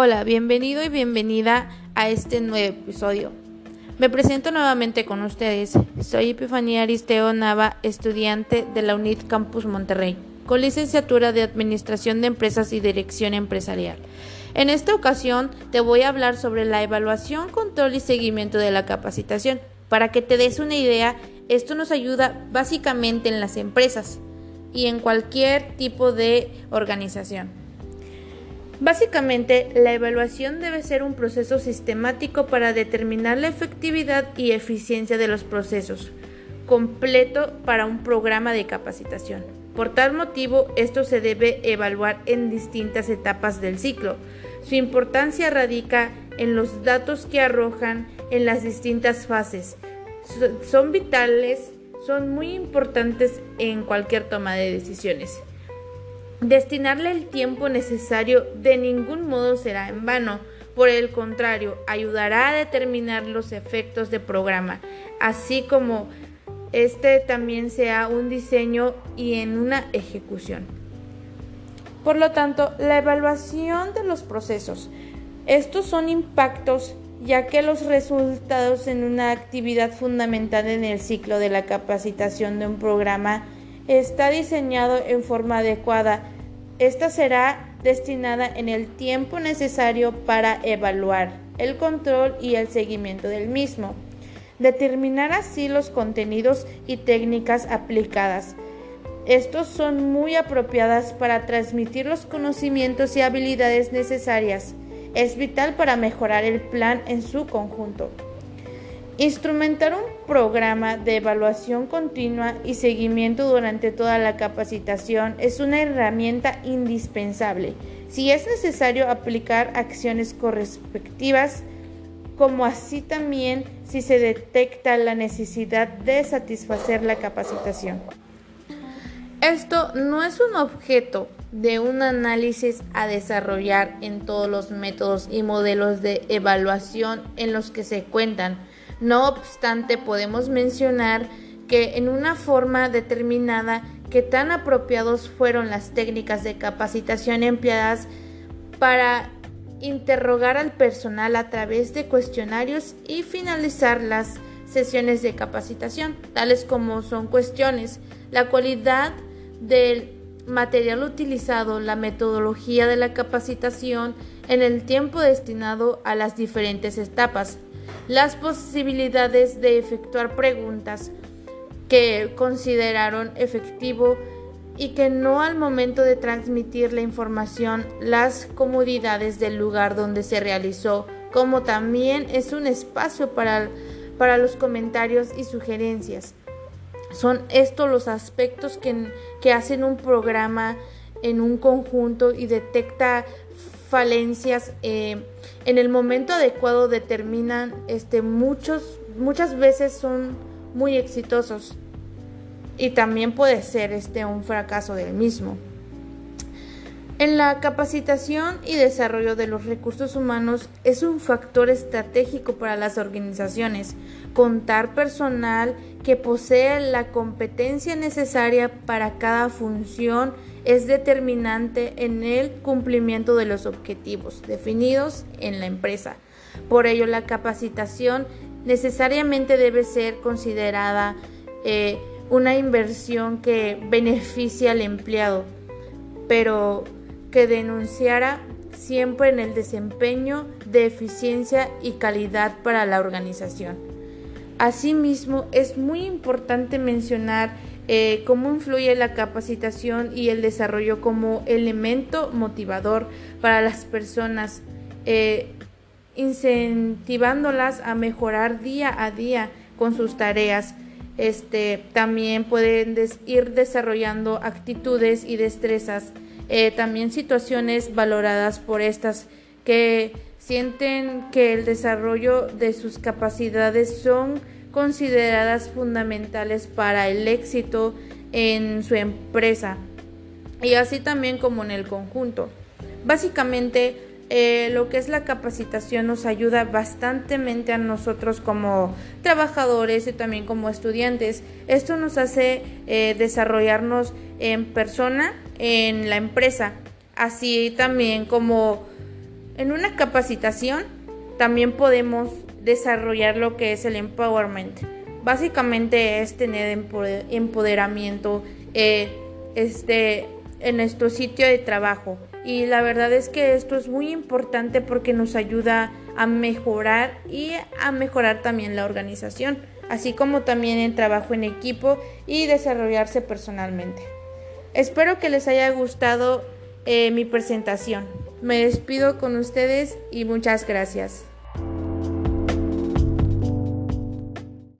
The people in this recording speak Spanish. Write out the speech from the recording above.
Hola, bienvenido y bienvenida a este nuevo episodio. Me presento nuevamente con ustedes. Soy Epifanía Aristeo Nava, estudiante de la UNIT Campus Monterrey, con licenciatura de Administración de Empresas y Dirección Empresarial. En esta ocasión te voy a hablar sobre la evaluación, control y seguimiento de la capacitación. Para que te des una idea, esto nos ayuda básicamente en las empresas y en cualquier tipo de organización. Básicamente, la evaluación debe ser un proceso sistemático para determinar la efectividad y eficiencia de los procesos, completo para un programa de capacitación. Por tal motivo, esto se debe evaluar en distintas etapas del ciclo. Su importancia radica en los datos que arrojan en las distintas fases. Son vitales, son muy importantes en cualquier toma de decisiones. Destinarle el tiempo necesario de ningún modo será en vano. Por el contrario, ayudará a determinar los efectos de programa, así como este también sea un diseño y en una ejecución. Por lo tanto, la evaluación de los procesos. Estos son impactos ya que los resultados en una actividad fundamental en el ciclo de la capacitación de un programa está diseñado en forma adecuada. Esta será destinada en el tiempo necesario para evaluar el control y el seguimiento del mismo. Determinar así los contenidos y técnicas aplicadas. Estos son muy apropiadas para transmitir los conocimientos y habilidades necesarias. Es vital para mejorar el plan en su conjunto. Instrumentar un programa de evaluación continua y seguimiento durante toda la capacitación es una herramienta indispensable. Si es necesario aplicar acciones correspectivas, como así también si se detecta la necesidad de satisfacer la capacitación. Esto no es un objeto de un análisis a desarrollar en todos los métodos y modelos de evaluación en los que se cuentan, no obstante, podemos mencionar que en una forma determinada que tan apropiados fueron las técnicas de capacitación empleadas para interrogar al personal a través de cuestionarios y finalizar las sesiones de capacitación, tales como son cuestiones, la cualidad del material utilizado, la metodología de la capacitación en el tiempo destinado a las diferentes etapas, las posibilidades de efectuar preguntas que consideraron efectivo y que no al momento de transmitir la información las comodidades del lugar donde se realizó, como también es un espacio para, para los comentarios y sugerencias. Son estos los aspectos que, que hacen un programa en un conjunto y detecta falencias eh, en el momento adecuado determinan este muchos muchas veces son muy exitosos. Y también puede ser este un fracaso del mismo en la capacitación y desarrollo de los recursos humanos es un factor estratégico para las organizaciones. Contar personal que posee la competencia necesaria para cada función es determinante en el cumplimiento de los objetivos definidos en la empresa. Por ello, la capacitación necesariamente debe ser considerada eh, una inversión que beneficia al empleado, pero que denunciara siempre en el desempeño de eficiencia y calidad para la organización. Asimismo, es muy importante mencionar eh, cómo influye la capacitación y el desarrollo como elemento motivador para las personas, eh, incentivándolas a mejorar día a día con sus tareas. Este, también pueden ir desarrollando actitudes y destrezas eh, también situaciones valoradas por estas que sienten que el desarrollo de sus capacidades son consideradas fundamentales para el éxito en su empresa y así también como en el conjunto. Básicamente, eh, lo que es la capacitación nos ayuda bastantemente a nosotros como trabajadores y también como estudiantes. Esto nos hace eh, desarrollarnos en persona en la empresa, así también como En una capacitación también podemos desarrollar lo que es el empowerment. Básicamente es tener empoderamiento eh, este, en nuestro sitio de trabajo. Y la verdad es que esto es muy importante porque nos ayuda a mejorar y a mejorar también la organización, así como también el trabajo en equipo y desarrollarse personalmente. Espero que les haya gustado eh, mi presentación. Me despido con ustedes y muchas gracias.